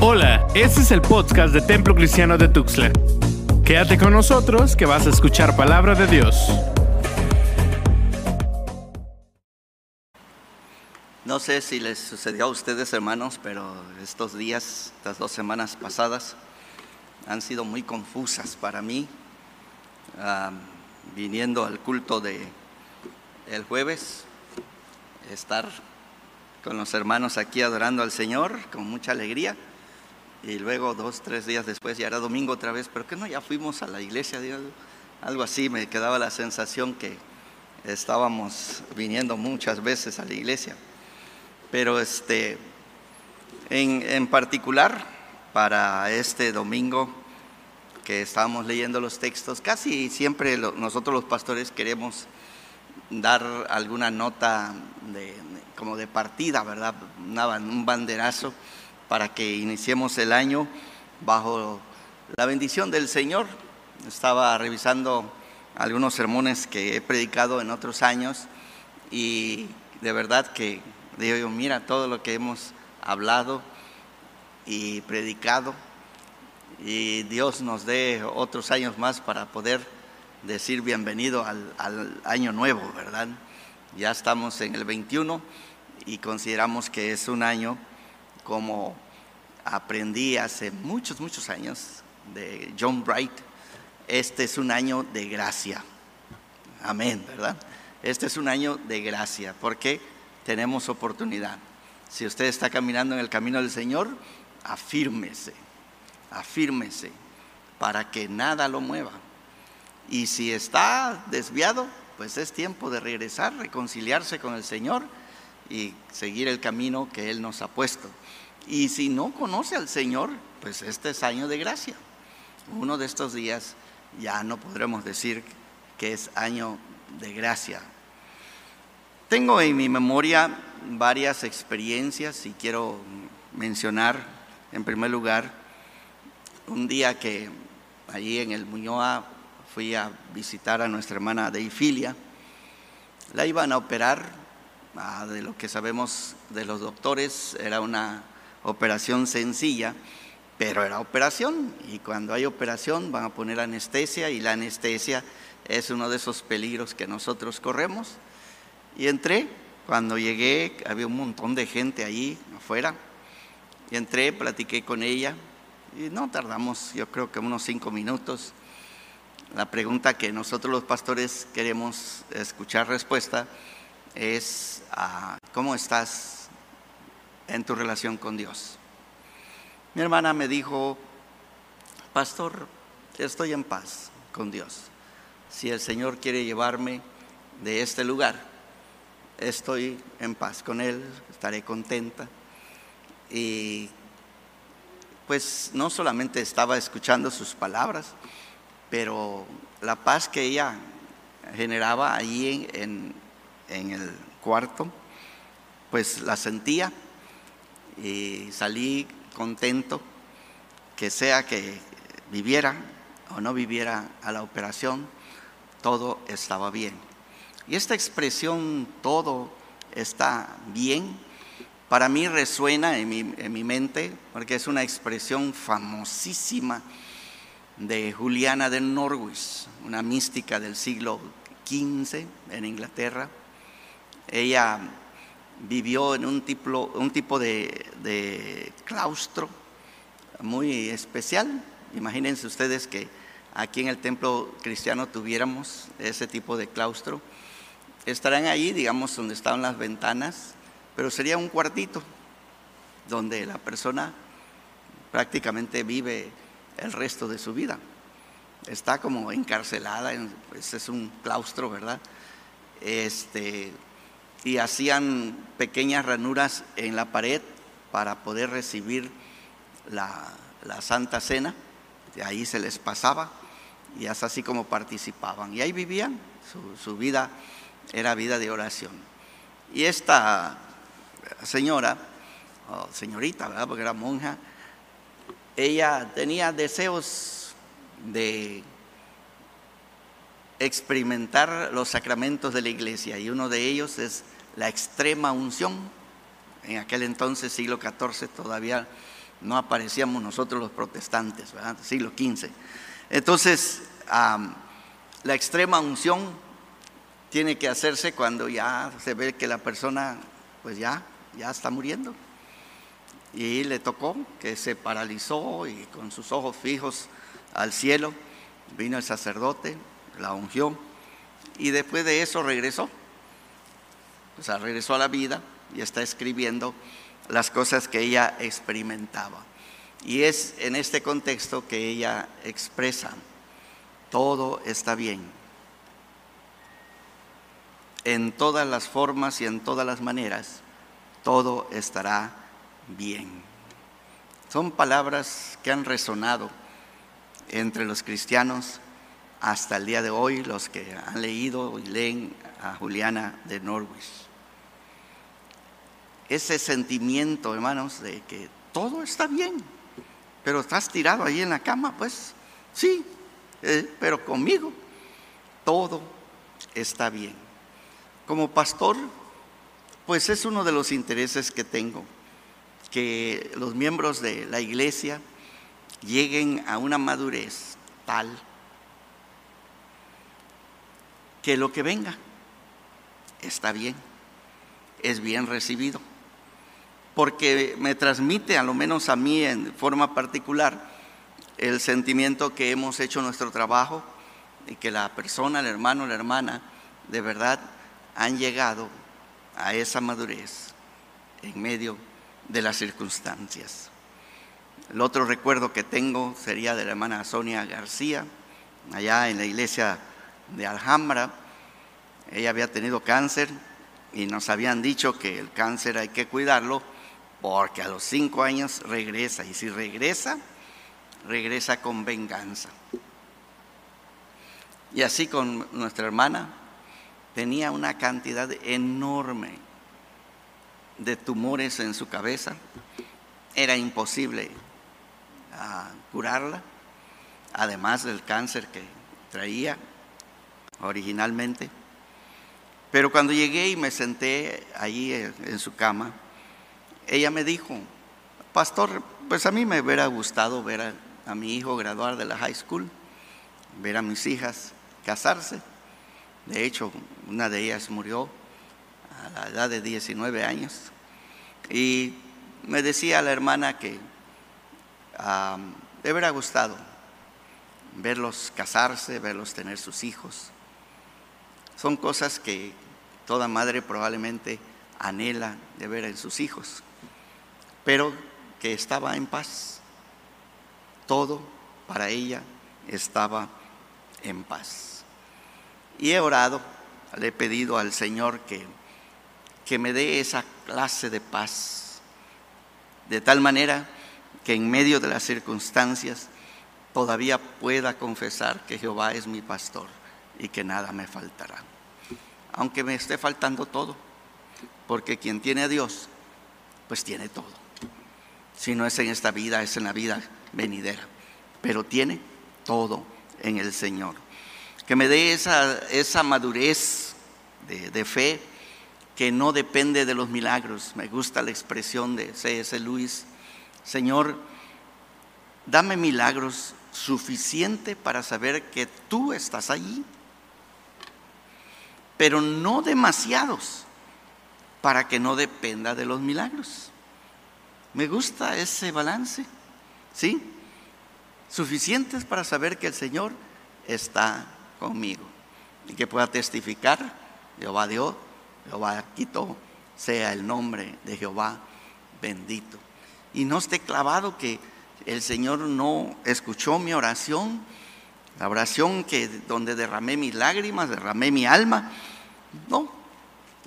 Hola, este es el podcast de Templo Cristiano de Tuxtla. Quédate con nosotros que vas a escuchar palabra de Dios. No sé si les sucedió a ustedes, hermanos, pero estos días, estas dos semanas pasadas, han sido muy confusas para mí. Viniendo al culto de el jueves, estar con los hermanos aquí adorando al Señor con mucha alegría. Y luego dos, tres días después ya era domingo otra vez, pero que no, ya fuimos a la iglesia, algo así, me quedaba la sensación que estábamos viniendo muchas veces a la iglesia. Pero este, en, en particular, para este domingo que estábamos leyendo los textos, casi siempre nosotros los pastores queremos dar alguna nota de, como de partida, ¿verdad? un banderazo para que iniciemos el año bajo la bendición del Señor. Estaba revisando algunos sermones que he predicado en otros años y de verdad que digo mira todo lo que hemos hablado y predicado y Dios nos dé otros años más para poder decir bienvenido al, al, año nuevo, ¿verdad? Ya estamos en el 21 y consideramos que es un año como aprendí hace muchos, muchos años de John Bright, este es un año de gracia. Amén, ¿verdad? Este es un año de gracia porque tenemos oportunidad. Si usted está caminando en el camino del Señor, afírmese, afírmese para que nada lo mueva. Y si está desviado, pues es tiempo de regresar, reconciliarse con el Señor y seguir el camino que Él nos ha puesto. Y si no conoce al Señor, pues este es año de gracia. Uno de estos días ya no podremos decir que es año de gracia, tengo en mi memoria varias experiencias y quiero mencionar en primer lugar un día que allí en el Muñoa fui a visitar a nuestra hermana Deifilia. La iban a operar, ah, de lo que sabemos de los doctores, era una operación sencilla, pero era operación y cuando hay operación van a poner anestesia y la anestesia es uno de esos peligros que nosotros corremos. Y entré, cuando llegué había un montón de gente ahí afuera. Y entré, platiqué con ella y no tardamos, yo creo que unos cinco minutos. La pregunta que nosotros los pastores queremos escuchar respuesta es, ah, ¿cómo estás en tu relación con Dios? Mi hermana me dijo, pastor, estoy en paz con Dios. Si el Señor quiere llevarme de este lugar, estoy en paz con Él, estaré contenta. Y pues no solamente estaba escuchando sus palabras, pero la paz que ella generaba allí en, en el cuarto, pues la sentía y salí contento que sea que viviera o no viviera a la operación, todo estaba bien. Y esta expresión todo está bien, para mí resuena en mi, mente, porque es una expresión famosísima de Juliana de Norwich, una mística del siglo XV en Inglaterra. Ella vivió en un tipo, un tipo de, claustro muy especial. Imagínense ustedes que aquí en el templo cristiano tuviéramos ese tipo de claustro estarán ahí, digamos, donde estaban las ventanas, pero sería un cuartito donde la persona prácticamente vive el resto de su vida. Está como encarcelada, pues es un claustro, ¿verdad? Este, y hacían pequeñas ranuras en la pared para poder recibir la, Santa Cena. De ahí se les pasaba y es así como participaban. Y ahí vivían su, su vida era vida de oración. Y esta señora, señorita, ¿verdad? Porque era monja, ella tenía deseos de experimentar los sacramentos de la iglesia y uno de ellos es la extrema unción. En aquel entonces, siglo XIV, todavía no aparecíamos nosotros los protestantes. Siglo XV. Entonces, la extrema unción tiene que hacerse cuando ya se ve que la persona, pues ya, ya está muriendo. Y le tocó que se paralizó y con sus ojos fijos al cielo, vino el sacerdote, la ungió y después de eso regresó. O sea, regresó a la vida y está escribiendo las cosas que ella experimentaba. Y es en este contexto que ella expresa, todo está bien. En todas las formas y en todas las maneras, todo estará bien. Son palabras que han resonado entre los cristianos hasta el día de hoy, los que han leído y leen a Juliana de Norwich. Ese sentimiento, hermanos, de que todo está bien, pero estás tirado ahí en la cama, pues sí, eh, pero conmigo todo está bien. Como pastor, pues es uno de los intereses que tengo, que los miembros de la iglesia lleguen a una madurez tal que lo que venga está bien, es bien recibido, porque me transmite, a lo menos a mí en forma particular, el sentimiento que hemos hecho nuestro trabajo y que la persona, el hermano, la hermana, de verdad han llegado a esa madurez en medio de las circunstancias. El otro recuerdo que tengo sería de la hermana Sonia García, allá en la iglesia de Alhambra. Ella había tenido cáncer y nos habían dicho que el cáncer hay que cuidarlo porque a los cinco años regresa y si regresa, regresa con venganza. Y así con nuestra hermana tenía una cantidad enorme de tumores en su cabeza. Era imposible curarla, además del cáncer que traía originalmente. Pero cuando llegué y me senté allí en su cama, ella me dijo, pastor, pues a mí me hubiera gustado ver a, mi hijo graduar de la high school, ver a mis hijas casarse. De hecho, una de ellas murió a la edad de 19 años. Y me decía la hermana que me hubiera gustado verlos casarse, verlos tener sus hijos. Son cosas que toda madre probablemente anhela de ver en sus hijos, pero que estaba en paz. Todo para ella estaba en paz. Y he orado, le he pedido al Señor que, que me dé esa clase de paz, de tal manera que en medio de las circunstancias todavía pueda confesar que Jehová es mi pastor y que nada me faltará. Aunque me esté faltando todo, porque quien tiene a Dios, pues tiene todo. Si no es en esta vida, es en la vida venidera, pero tiene todo en el Señor. Que me dé esa, esa madurez de, fe que no depende de los milagros. Me gusta la expresión de C.S. Luis Señor, dame milagros suficiente para saber que tú estás allí, pero no demasiados para que no dependa de los milagros. Me gusta ese balance, ¿sí? Suficientes para saber que el Señor está conmigo y que pueda testificar, Jehová Dios, Jehová quitó, sea el nombre de Jehová bendito y no esté clavado que el Señor no escuchó mi oración, la oración que donde derramé mis lágrimas, derramé mi alma. No,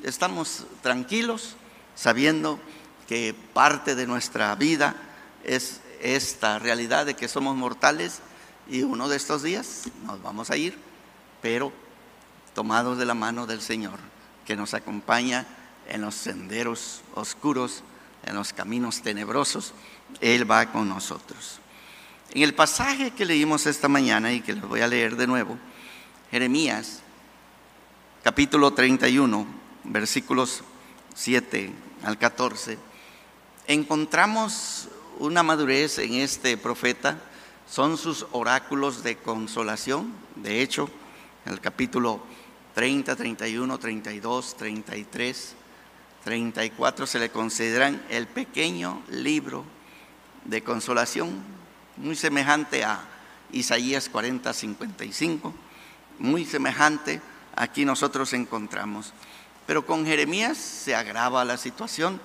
estamos tranquilos sabiendo que parte de nuestra vida es esta realidad de que somos mortales y uno de estos días nos vamos a ir, pero tomados de la mano del Señor que nos acompaña en los senderos oscuros en los caminos tenebrosos, Él va con nosotros. En el pasaje que leímos esta mañana y que les voy a leer de nuevo, Jeremías, capítulo 31, versículos 7 al 14, encontramos una madurez en este profeta son sus oráculos de consolación. De hecho, en el capítulo 30, 31, 32, 33, 34 se le consideran el pequeño libro de consolación, muy semejante a Isaías 40, 55, muy semejante aquí nosotros encontramos. Pero con Jeremías se agrava la situación,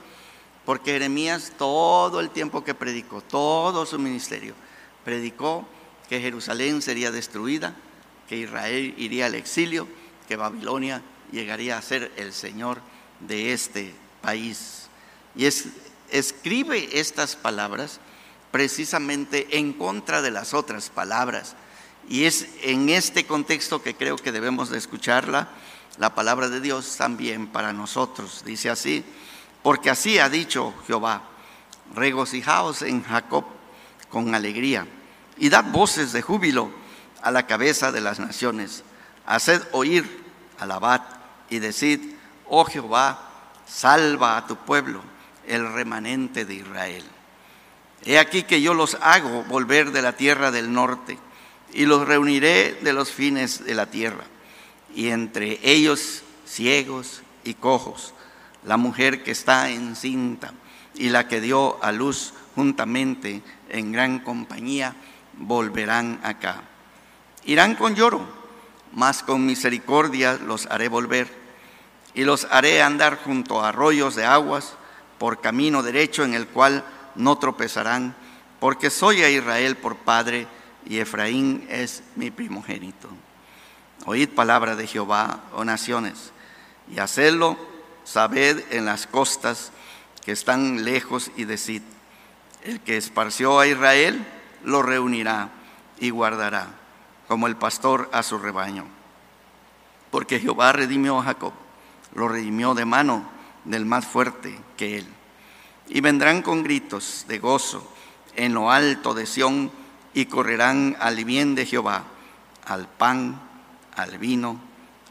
porque Jeremías todo el tiempo que predicó, todo su ministerio, predicó que Jerusalén sería destruida, que Israel iría al exilio, que Babilonia llegaría a ser el Señor de este país. Y es, escribe estas palabras precisamente en contra de las otras palabras. Y es en este contexto que creo que debemos de escucharla, la palabra de Dios también para nosotros. Dice así, porque así ha dicho Jehová, regocijaos en Jacob con alegría y dad voces de júbilo a la cabeza de las naciones. Haced oír, alabad y decid, oh Jehová, salva a tu pueblo, el remanente de Israel. He aquí que yo los hago volver de la tierra del norte y los reuniré de los fines de la tierra, y entre ellos ciegos y cojos, la mujer que está encinta y la que dio a luz juntamente en gran compañía, volverán acá. Irán con lloro, mas con misericordia los haré volver, y los haré andar junto a arroyos de aguas, por camino derecho en el cual no tropezarán, porque soy a Israel por padre y Efraín es mi primogénito. Oíd palabra de Jehová, oh naciones, y hacedlo, sabed en las costas que están lejos y decid, el que esparció a Israel lo reunirá y guardará, como el pastor a su rebaño. Porque Jehová redimió a Jacob, lo redimió de mano del más fuerte que él y vendrán con gritos de gozo en lo alto de Sión y correrán al bien de Jehová, al pan, al vino,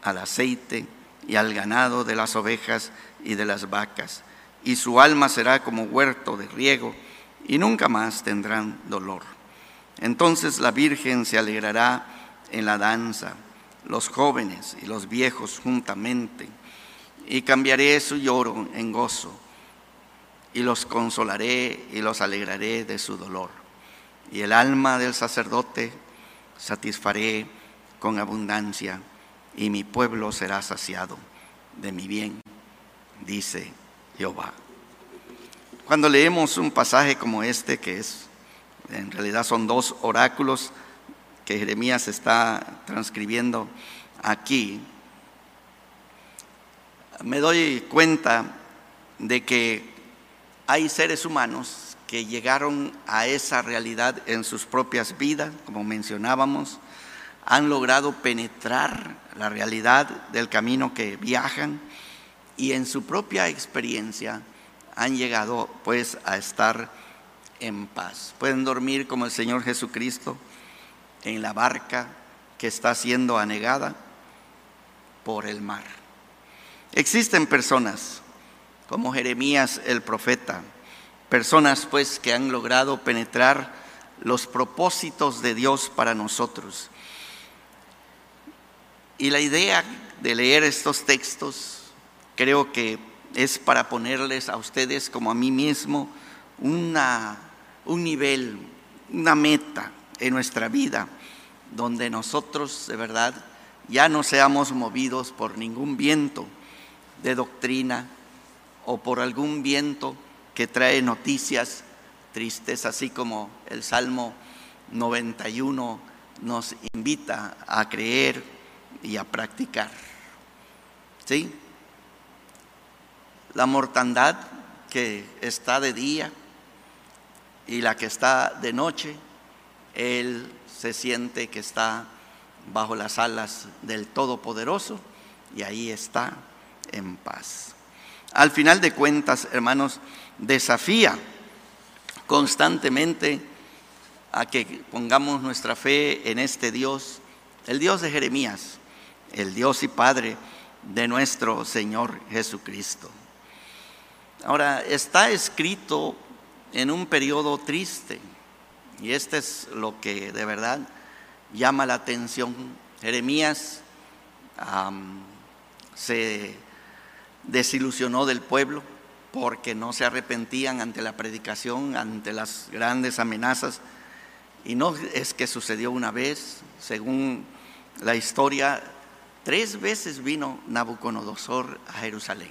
al aceite y al ganado de las ovejas y de las vacas. Y su alma será como huerto de riego y nunca más tendrán dolor. Entonces la Virgen se alegrará en la danza, los jóvenes y los viejos juntamente, y cambiaré su lloro en gozo y los consolaré y los alegraré de su dolor. Y el alma del sacerdote satisfaré con abundancia, y mi pueblo será saciado de mi bien, dice Jehová. Cuando leemos un pasaje como este, que es, en realidad son dos oráculos que Jeremías está transcribiendo aquí, me doy cuenta de que hay seres humanos que llegaron a esa realidad en sus propias vidas, como mencionábamos, han logrado penetrar la realidad del camino que viajan y en su propia experiencia han llegado pues a estar en paz. Pueden dormir como el Señor Jesucristo en la barca que está siendo anegada por el mar. Existen personas como Jeremías el profeta, personas pues que han logrado penetrar los propósitos de Dios para nosotros. Y la idea de leer estos textos creo que es para ponerles a ustedes como a mí mismo una, un nivel, una meta en nuestra vida, donde nosotros de verdad ya no seamos movidos por ningún viento de doctrina, o por algún viento que trae noticias tristes, así como el Salmo 91 nos invita a creer y a practicar. ¿Sí? La mortandad que está de día y la que está de noche, Él se siente que está bajo las alas del Todopoderoso y ahí está en paz al final de cuentas, hermanos, desafía constantemente a que pongamos nuestra fe en este Dios, el Dios de Jeremías, el Dios y Padre de nuestro Señor Jesucristo. Ahora, está escrito en un periodo triste. Y este es lo que de verdad llama la atención. Jeremías se desilusionó del pueblo porque no se arrepentían ante la predicación, ante las grandes amenazas. Y no es que sucedió una vez, según la historia, tres veces vino Nabucodonosor a Jerusalén.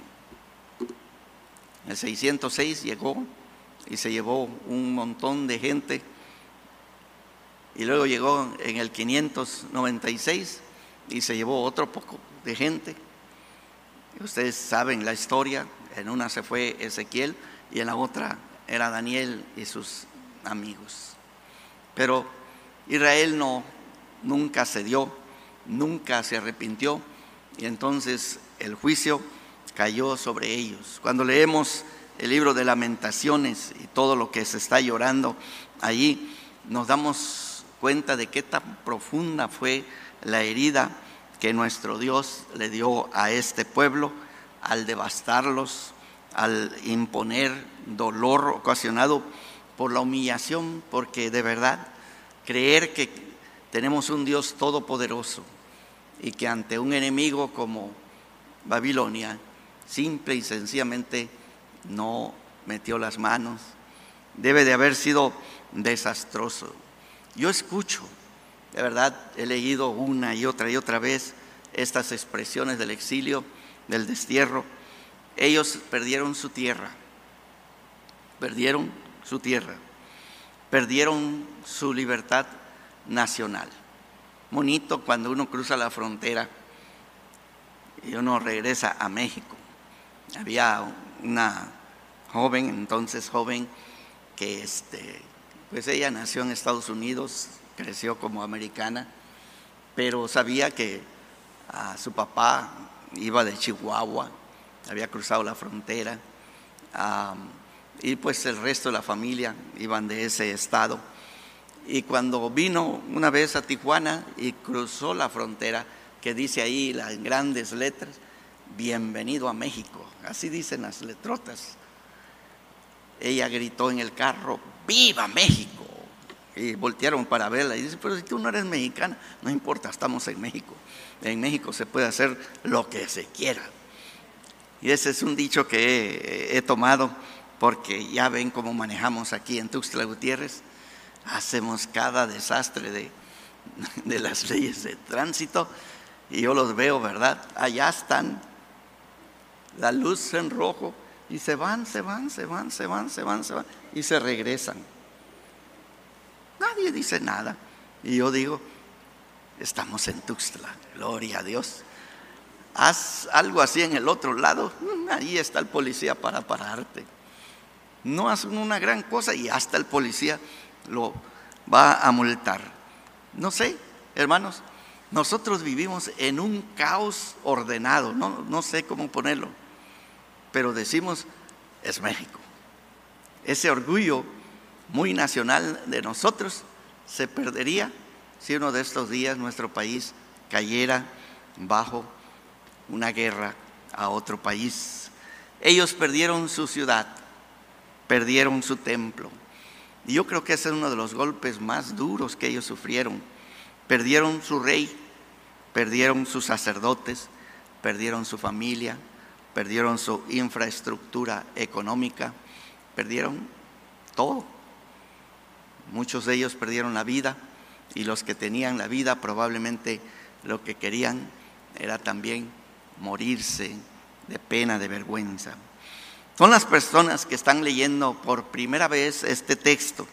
En el 606 llegó y se llevó un montón de gente. Y luego llegó en el 596 y se llevó otro poco de gente. Ustedes saben la historia, en una se fue Ezequiel y en la otra era Daniel y sus amigos. Pero Israel no, nunca cedió, nunca se arrepintió y entonces el juicio cayó sobre ellos. Cuando leemos el libro de lamentaciones y todo lo que se está llorando allí, nos damos cuenta de qué tan profunda fue la herida que nuestro Dios le dio a este pueblo al devastarlos, al imponer dolor ocasionado por la humillación, porque de verdad creer que tenemos un Dios todopoderoso y que ante un enemigo como Babilonia, simple y sencillamente no metió las manos, debe de haber sido desastroso. Yo escucho de verdad, he leído una y otra y otra vez estas expresiones del exilio, del destierro. Ellos perdieron su tierra, perdieron su tierra, perdieron su libertad nacional. Bonito cuando uno cruza la frontera y uno regresa a México. Había una joven, entonces joven, que este, pues ella nació en Estados Unidos, creció como americana, pero sabía que a su papá iba de Chihuahua, había cruzado la frontera, y pues el resto de la familia iban de ese estado. Y cuando vino una vez a Tijuana y cruzó la frontera, que dice ahí las grandes letras, bienvenido a México, así dicen las letrotas. Ella gritó en el carro, viva México y voltearon para verla y dice, pero si tú no eres mexicana, no importa, estamos en México. En México se puede hacer lo que se quiera. Y ese es un dicho que he, tomado porque ya ven cómo manejamos aquí en Tuxtla Gutiérrez. Hacemos cada desastre de, de las leyes de tránsito y yo los veo, ¿verdad? Allá están, la luz en rojo y se van, se van, se van, se van, se van, se van y se regresan. Nadie dice nada. Y yo digo, estamos en Tuxtla, gloria a Dios. Haz algo así en el otro lado, mm, ahí está el policía para pararte. No hacen una gran cosa y hasta el policía lo va a multar. No sé, hermanos, nosotros vivimos en un caos ordenado, no, no sé cómo ponerlo, pero decimos, es México. Ese orgullo muy nacional de nosotros se perdería si uno de estos días nuestro país cayera bajo una guerra a otro país. Ellos perdieron su ciudad, perdieron su templo. Y yo creo que ese es uno de los golpes más duros que ellos sufrieron. Perdieron su rey, perdieron sus sacerdotes, perdieron su familia, perdieron su infraestructura económica, perdieron todo. Muchos de ellos perdieron la vida y los que tenían la vida probablemente lo que querían era también morirse de pena, de vergüenza. Son las personas que están leyendo por primera vez este texto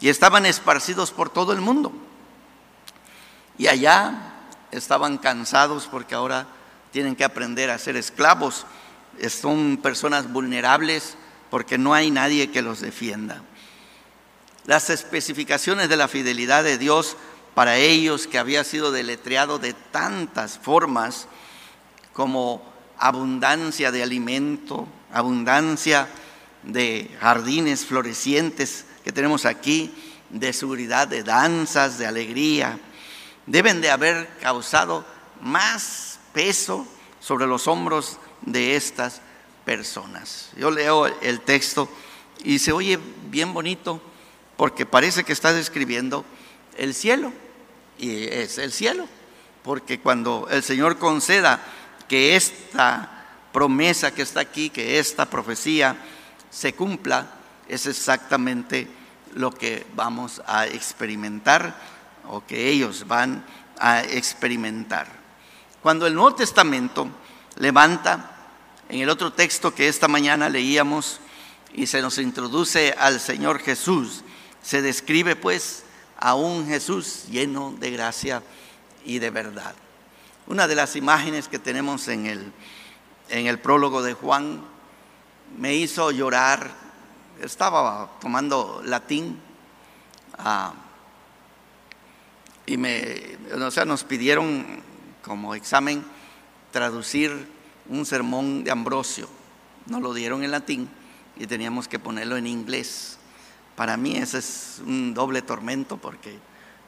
y estaban esparcidos por todo el mundo. Y allá estaban cansados porque ahora tienen que aprender a ser esclavos. Son personas vulnerables porque no hay nadie que los defienda las especificaciones de la fidelidad de Dios para ellos que había sido deletreado de tantas formas como abundancia de alimento, abundancia de jardines florecientes que tenemos aquí, de seguridad, de danzas, de alegría, deben de haber causado más peso sobre los hombros de estas personas. Yo leo el texto Y se oye bien bonito porque parece que está describiendo el cielo. Y es el cielo. Porque cuando el Señor conceda que esta promesa que está aquí, que esta profecía se cumpla, es exactamente lo que vamos a experimentar o que ellos van a experimentar. Cuando el Nuevo Testamento levanta, en el otro texto que esta mañana leíamos y se nos introduce al Señor Jesús, se describe pues a un Jesús lleno de gracia y de verdad. Una de las imágenes que tenemos en el, en el prólogo de Juan me hizo llorar. Estaba tomando latín ah, y me, o sea, nos pidieron como examen traducir un sermón de Ambrosio. Nos lo dieron en latín y teníamos que ponerlo en inglés. Para mí ese es un doble tormento porque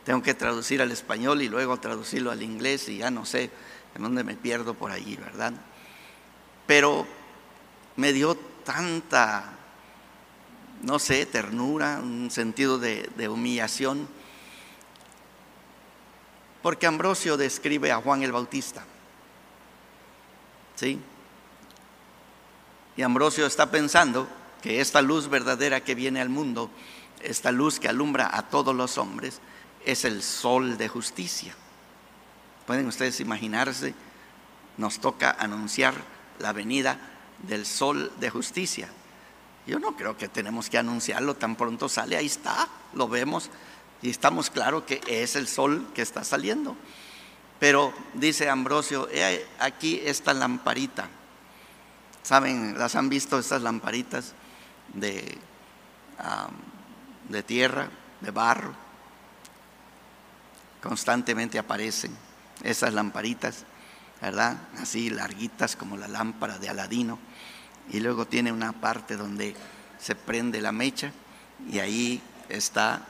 tengo que traducir al español y luego traducirlo al inglés y ya no sé en dónde me pierdo por allí, ¿verdad? Pero me dio tanta, no sé, ternura, un sentido de, de humillación, porque Ambrosio describe a Juan el Bautista. ¿Sí? Y Ambrosio está pensando que esta luz verdadera que viene al mundo, esta luz que alumbra a todos los hombres, es el sol de justicia. Pueden ustedes imaginarse, nos toca anunciar la venida del sol de justicia. Yo no creo que tenemos que anunciarlo tan pronto sale, ahí está, lo vemos y estamos claros que es el sol que está saliendo. Pero dice Ambrosio, aquí esta lamparita. ¿Saben? ¿Las han visto estas lamparitas de, de tierra, de barro? Constantemente aparecen esas lamparitas, ¿verdad? Así larguitas como la lámpara de Aladino. Y luego tiene una parte donde se prende la mecha y ahí está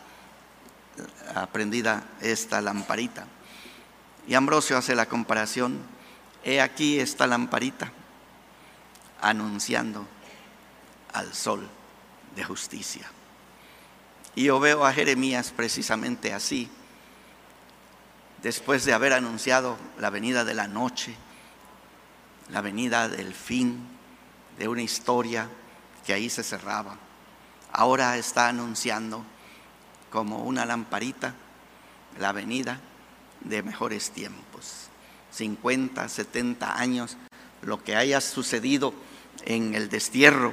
aprendida esta lamparita. Y Ambrosio hace la comparación, he aquí esta lamparita anunciando al sol de justicia. Y yo veo a Jeremías precisamente así, después de haber anunciado la venida de la noche, la venida del fin de una historia que ahí se cerraba. Ahora está anunciando como una lamparita la venida de mejores tiempos. 50, 70 años, lo que haya sucedido en el destierro,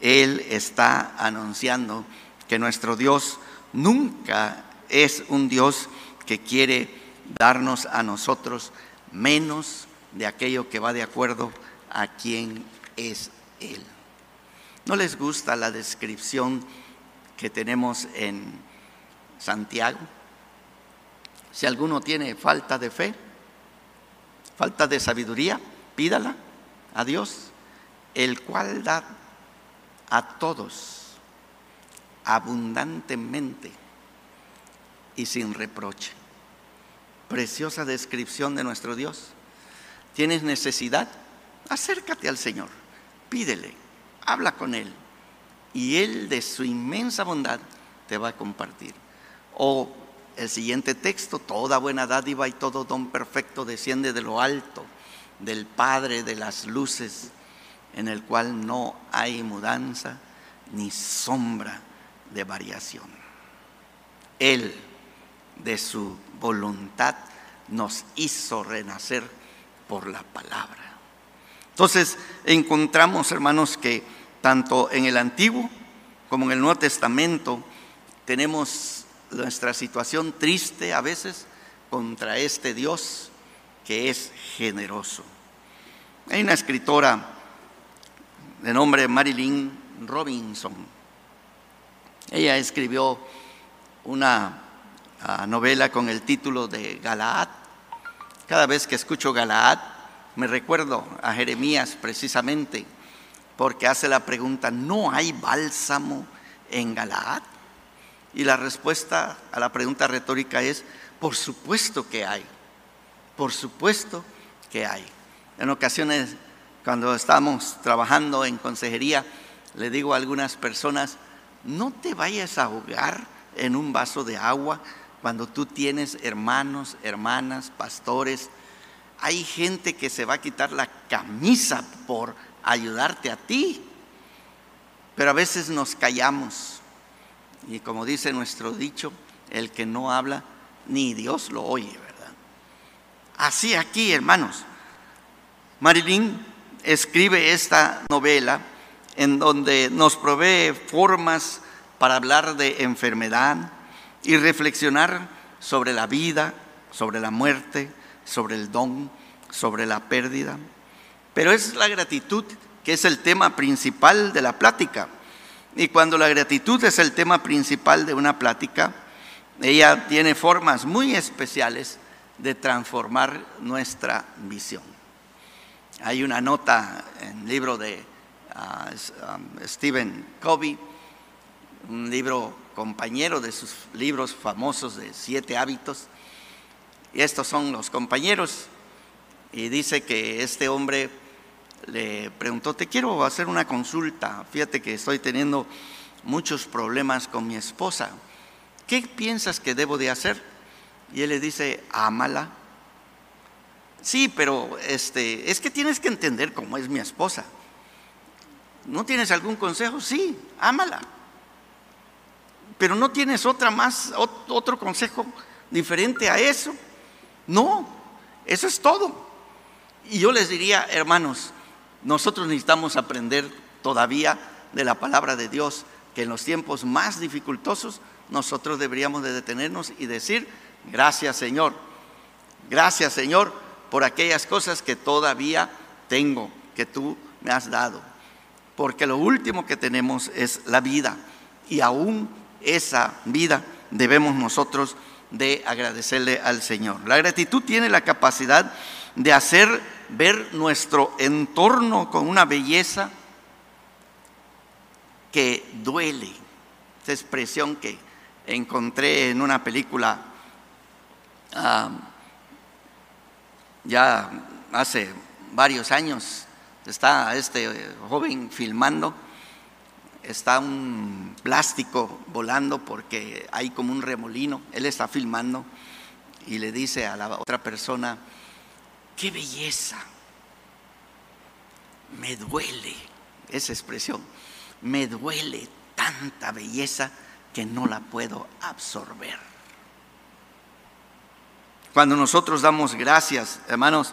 Él está anunciando que nuestro Dios nunca es un Dios que quiere darnos a nosotros menos de aquello que va de acuerdo a quien es Él. ¿No les gusta la descripción que tenemos en Santiago? Si alguno tiene falta de fe, falta de sabiduría, pídala a Dios, el cual da a todos abundantemente y sin reproche. Preciosa descripción de nuestro Dios. ¿Tienes necesidad? Acércate al Señor, pídele, habla con Él y Él de su inmensa bondad te va a compartir. O el siguiente texto, toda buena dádiva y todo don perfecto desciende de lo alto, del Padre de las luces, en el cual no hay mudanza ni sombra de variación. Él, de su voluntad, nos hizo renacer por la palabra. Entonces, encontramos, hermanos, que tanto en el Antiguo como en el Nuevo Testamento tenemos nuestra situación triste a veces contra este Dios que es generoso. Hay una escritora de nombre Marilyn Robinson. Ella escribió una ah, novela con el título de Galaad. Cada vez que escucho Galaad, me recuerdo a Jeremías precisamente, porque hace la pregunta, ¿no hay bálsamo en Galaad? Y la respuesta a la pregunta retórica es, por supuesto que hay, por supuesto que hay. En ocasiones, cuando estamos trabajando en consejería, le digo a algunas personas, no te vayas a ahogar en un vaso de agua cuando tú tienes hermanos, hermanas, pastores. Hay gente que se va a quitar la camisa por ayudarte a ti, pero a veces nos callamos. Y como dice nuestro dicho, el que no habla, ni Dios lo oye, ¿verdad? Así aquí, hermanos. Marilyn escribe esta novela en donde nos provee formas para hablar de enfermedad y reflexionar sobre la vida, sobre la muerte, sobre el don, sobre la pérdida. Pero es la gratitud que es el tema principal de la plática. Y cuando la gratitud es el tema principal de una plática, ella tiene formas muy especiales de transformar nuestra visión. Hay una nota en el libro de uh, Stephen Covey, un libro compañero de sus libros famosos de siete hábitos. Y estos son los compañeros. Y dice que este hombre le preguntó, te quiero hacer una consulta. Fíjate que estoy teniendo muchos problemas con mi esposa. ¿qué piensas que debo de hacer? Y él le dice, ámala. Sí, pero este, es que tienes que entender cómo es mi esposa. ¿No tienes algún consejo? Sí, ámala. Pero no tienes otra más, otro consejo diferente a eso. No, eso es todo. Y yo les diría, hermanos, nosotros necesitamos aprender todavía de la palabra de Dios, que en los tiempos más dificultosos nosotros deberíamos de detenernos y decir, gracias Señor, gracias Señor por aquellas cosas que todavía tengo, que tú me has dado. Porque lo último que tenemos es la vida y aún esa vida debemos nosotros de agradecerle al Señor. La gratitud tiene la capacidad de hacer ver nuestro entorno con una belleza que duele. Esa expresión que encontré en una película ya hace varios años. Está este joven filmando, está un plástico volando porque hay como un remolino. Él está filmando y le dice a la otra persona, qué belleza, me duele, esa expresión, me duele tanta belleza que no la puedo absorber. Cuando nosotros damos gracias, hermanos,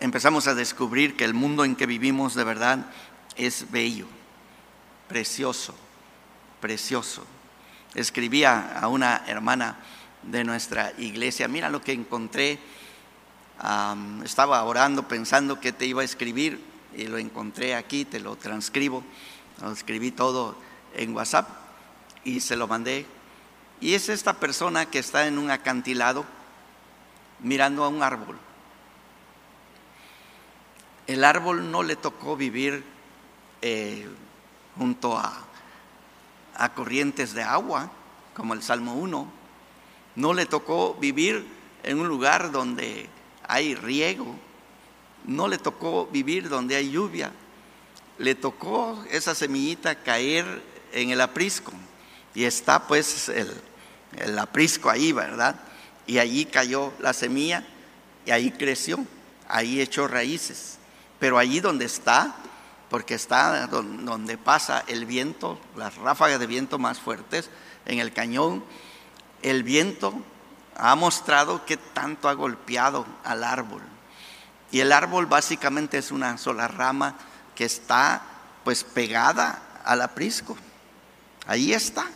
empezamos a descubrir que el mundo en que vivimos de verdad es bello, precioso, precioso. Escribía a una hermana de nuestra iglesia, mira lo que encontré, estaba orando pensando que te iba a escribir y lo encontré aquí, te lo transcribo, lo escribí todo en WhatsApp y se lo mandé. Y es esta persona que está en un acantilado mirando a un árbol. El árbol no le tocó vivir eh, junto a, a corrientes de agua, como el Salmo 1. No le tocó vivir en un lugar donde hay riego. No le tocó vivir donde hay lluvia. Le tocó esa semillita caer en el aprisco. Y está pues el, aprisco ahí, ¿verdad? Y allí cayó la semilla y ahí creció, ahí echó raíces. Pero allí donde está, porque está donde pasa el viento, las ráfagas de viento más fuertes, en el cañón, el viento ha mostrado que tanto ha golpeado al árbol. Y el árbol básicamente es una sola rama que está pues pegada al aprisco. Ahí está.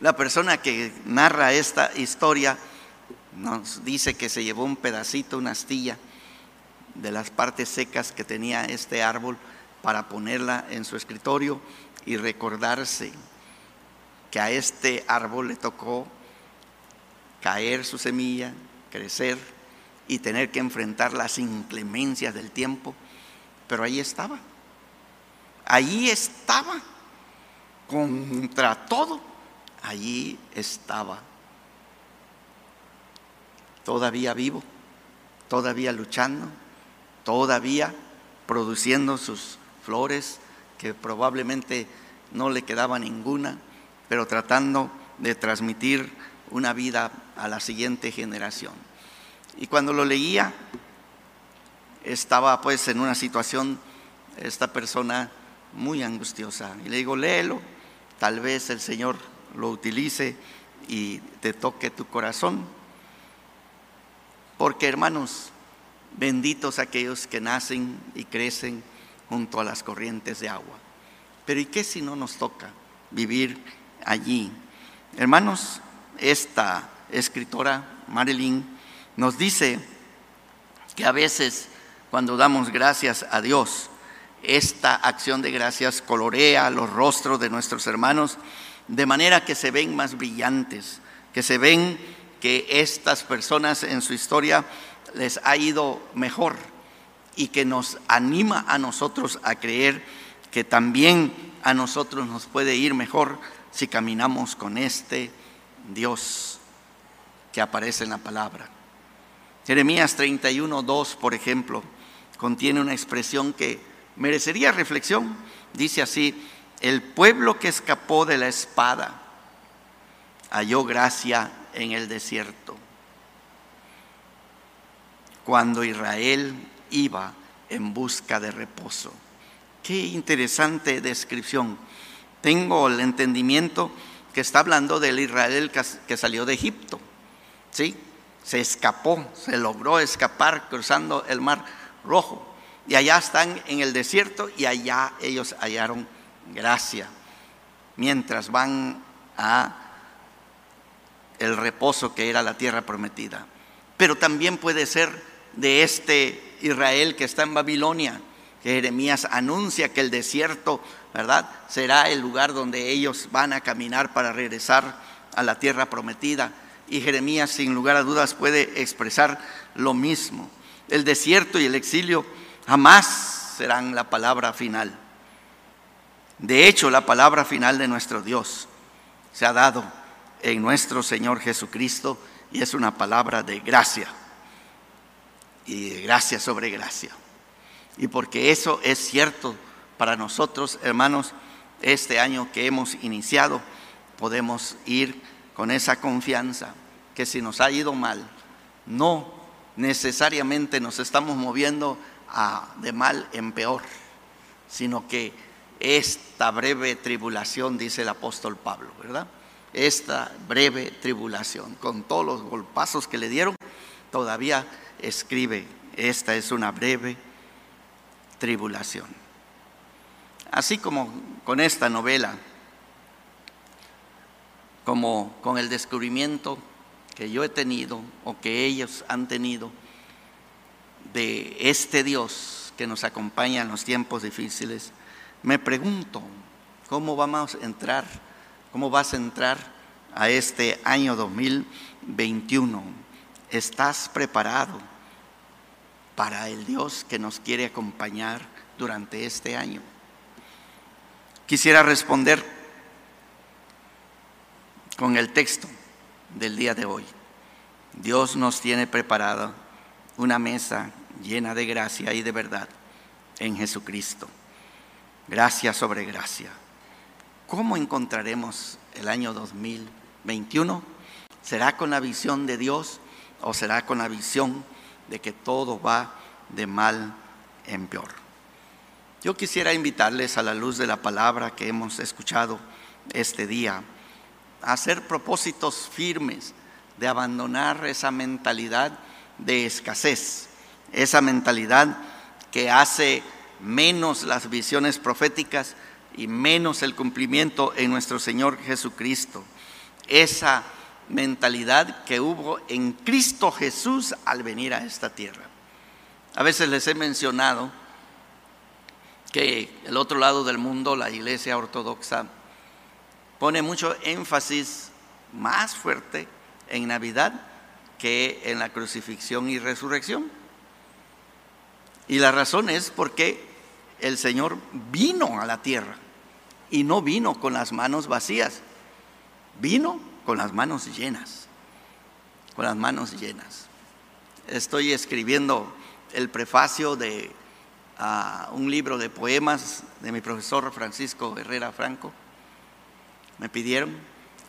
La persona que narra esta historia nos dice que se llevó un pedacito, una astilla de las partes secas que tenía este árbol para ponerla en su escritorio y recordarse que a este árbol le tocó caer su semilla, crecer y tener que enfrentar las inclemencias del tiempo, pero ahí estaba, ahí estaba, contra todo allí estaba, todavía vivo, todavía luchando, todavía produciendo sus flores, que probablemente no le quedaba ninguna, pero tratando de transmitir una vida a la siguiente generación. Y cuando lo leía, estaba pues en una situación, esta persona muy angustiosa. Y le digo, léelo, tal vez el Señor lo utilice y te toque tu corazón. Porque hermanos, benditos aquellos que nacen y crecen junto a las corrientes de agua. Pero ¿y qué si no nos toca vivir allí? Hermanos, esta escritora, Marilyn, nos dice que a veces cuando damos gracias a Dios, esta acción de gracias colorea los rostros de nuestros hermanos de manera que se ven más brillantes, que se ven que estas personas en su historia les ha ido mejor y que nos anima a nosotros a creer que también a nosotros nos puede ir mejor si caminamos con este Dios que aparece en la palabra. Jeremías 31, 2, por ejemplo, contiene una expresión que merecería reflexión. Dice así, el pueblo que escapó de la espada halló gracia en el desierto. Cuando Israel iba en busca de reposo. Qué interesante descripción. Tengo el entendimiento que está hablando del Israel que salió de Egipto. ¿Sí? Se escapó, se logró escapar cruzando el mar rojo. Y allá están en el desierto y allá ellos hallaron gracia. Mientras van a el reposo que era la tierra prometida. Pero también puede ser de este Israel que está en Babilonia, que Jeremías anuncia que el desierto, ¿verdad?, será el lugar donde ellos van a caminar para regresar a la tierra prometida. Y Jeremías, sin lugar a dudas, puede expresar lo mismo. El desierto y el exilio jamás serán la palabra final. De hecho, la palabra final de nuestro Dios se ha dado en nuestro Señor Jesucristo y es una palabra de gracia y de gracia sobre gracia. Y porque eso es cierto para nosotros, hermanos, este año que hemos iniciado, podemos ir con esa confianza que si nos ha ido mal, no necesariamente nos estamos moviendo a, de mal en peor, sino que esta breve tribulación, dice el apóstol Pablo, ¿verdad? Esta breve tribulación, con todos los golpazos que le dieron, todavía escribe, esta es una breve tribulación. Así como con esta novela, como con el descubrimiento que yo he tenido o que ellos han tenido de este Dios que nos acompaña en los tiempos difíciles, me pregunto, ¿cómo vamos a entrar? ¿Cómo vas a entrar a este año 2021? ¿Estás preparado para el Dios que nos quiere acompañar durante este año? Quisiera responder con el texto del día de hoy. Dios nos tiene preparada una mesa llena de gracia y de verdad en Jesucristo gracia sobre gracia. ¿Cómo encontraremos el año 2021? ¿Será con la visión de Dios o será con la visión de que todo va de mal en peor? Yo quisiera invitarles a la luz de la palabra que hemos escuchado este día a hacer propósitos firmes de abandonar esa mentalidad de escasez, esa mentalidad que hace menos las visiones proféticas y menos el cumplimiento en nuestro Señor Jesucristo. Esa mentalidad que hubo en Cristo Jesús al venir a esta tierra. A veces les he mencionado que el otro lado del mundo, la iglesia ortodoxa, pone mucho énfasis más fuerte en Navidad que en la crucifixión y resurrección. Y la razón es porque el Señor vino a la tierra y no vino con las manos vacías, vino con las manos llenas, con las manos llenas. Estoy escribiendo el prefacio de a un libro de poemas de mi profesor Francisco Herrera Franco. Me pidieron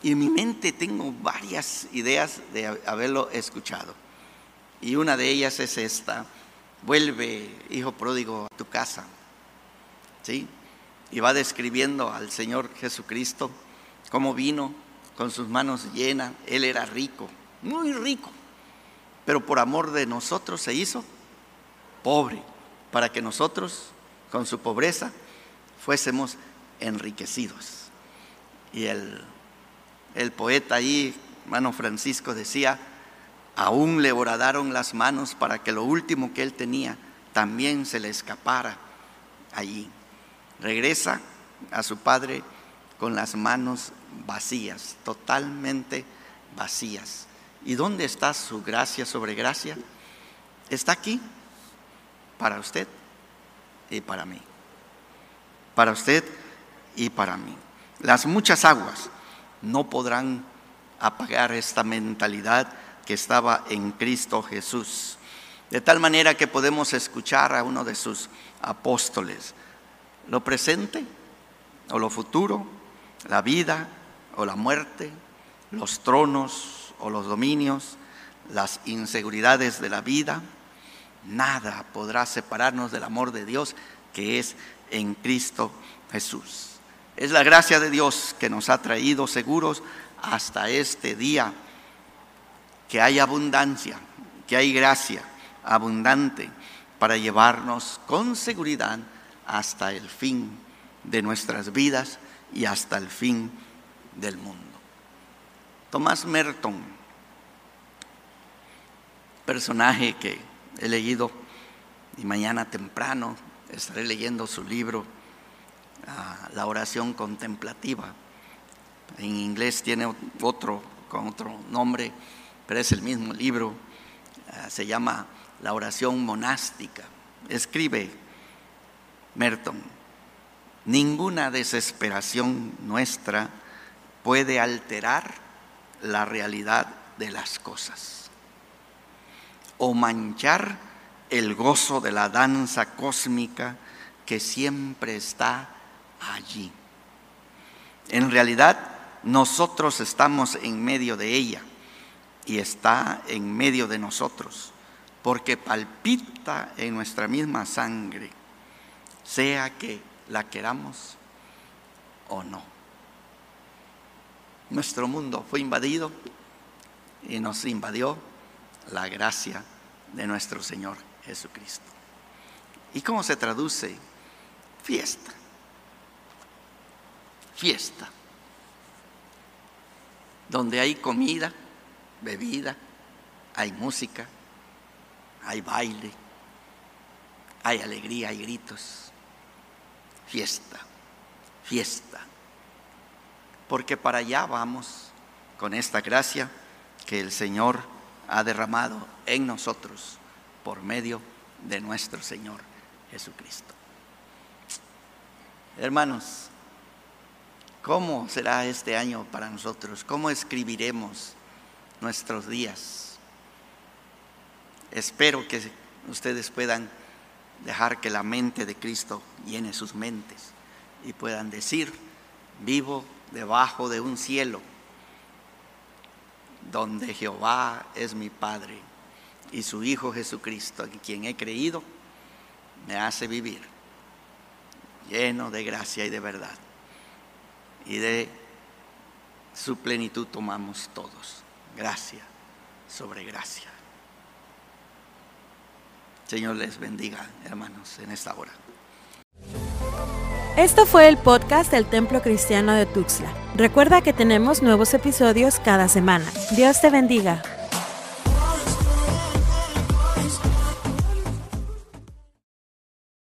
y en mi mente tengo varias ideas de haberlo escuchado. Y una de ellas es esta, vuelve, hijo pródigo, a tu casa. ¿Sí? Y va describiendo al Señor Jesucristo cómo vino con sus manos llenas. Él era rico, muy rico, pero por amor de nosotros se hizo pobre, para que nosotros, con su pobreza, fuésemos enriquecidos. Y el, el poeta ahí, hermano Francisco, decía, aún le horadaron las manos para que lo último que él tenía también se le escapara allí. Regresa a su padre con las manos vacías, totalmente vacías. ¿Y dónde está su gracia sobre gracia? Está aquí, para usted y para mí. Para usted y para mí. Las muchas aguas no podrán apagar esta mentalidad que estaba en Cristo Jesús. De tal manera que podemos escuchar a uno de sus apóstoles, lo presente o lo futuro, la vida o la muerte, los tronos o los dominios, las inseguridades de la vida, nada podrá separarnos del amor de Dios que es en Cristo Jesús. Es la gracia de Dios que nos ha traído seguros hasta este día, que hay abundancia, que hay gracia abundante para llevarnos con seguridad hasta el fin de nuestras vidas y hasta el fin del mundo. Tomás Merton, personaje que he leído y mañana temprano estaré leyendo su libro, ah, La oración contemplativa. En inglés tiene otro con otro nombre, pero es el mismo libro. Ah, se llama La oración monástica. Escribe Merton, ninguna desesperación nuestra puede alterar la realidad de las cosas o manchar el gozo de la danza cósmica que siempre está allí. En realidad, nosotros estamos en medio de ella y está en medio de nosotros, porque palpita en nuestra misma sangre, sea que la queramos o no. Nuestro mundo fue invadido y nos invadió la gracia de nuestro Señor Jesucristo. ¿Y cómo se traduce? Fiesta. Fiesta. Donde hay comida, bebida, hay música, hay baile, hay alegría, hay gritos. Fiesta, fiesta. Porque para allá vamos con esta gracia que el Señor ha derramado en nosotros por medio de nuestro Señor Jesucristo. Hermanos, ¿cómo será este año para nosotros? ¿Cómo escribiremos nuestros días? Espero que ustedes puedan dejar que la mente de Cristo llene sus mentes y puedan decir, vivo debajo de un cielo donde Jehová es mi Padre y su Hijo Jesucristo, en quien he creído, me hace vivir lleno de gracia y de verdad. Y de su plenitud tomamos todos. Gracia sobre gracia. Señor les bendiga, hermanos, en esta hora. Esto fue el podcast del Templo Cristiano de Tuxtla. Recuerda que tenemos nuevos episodios cada semana. Dios te bendiga.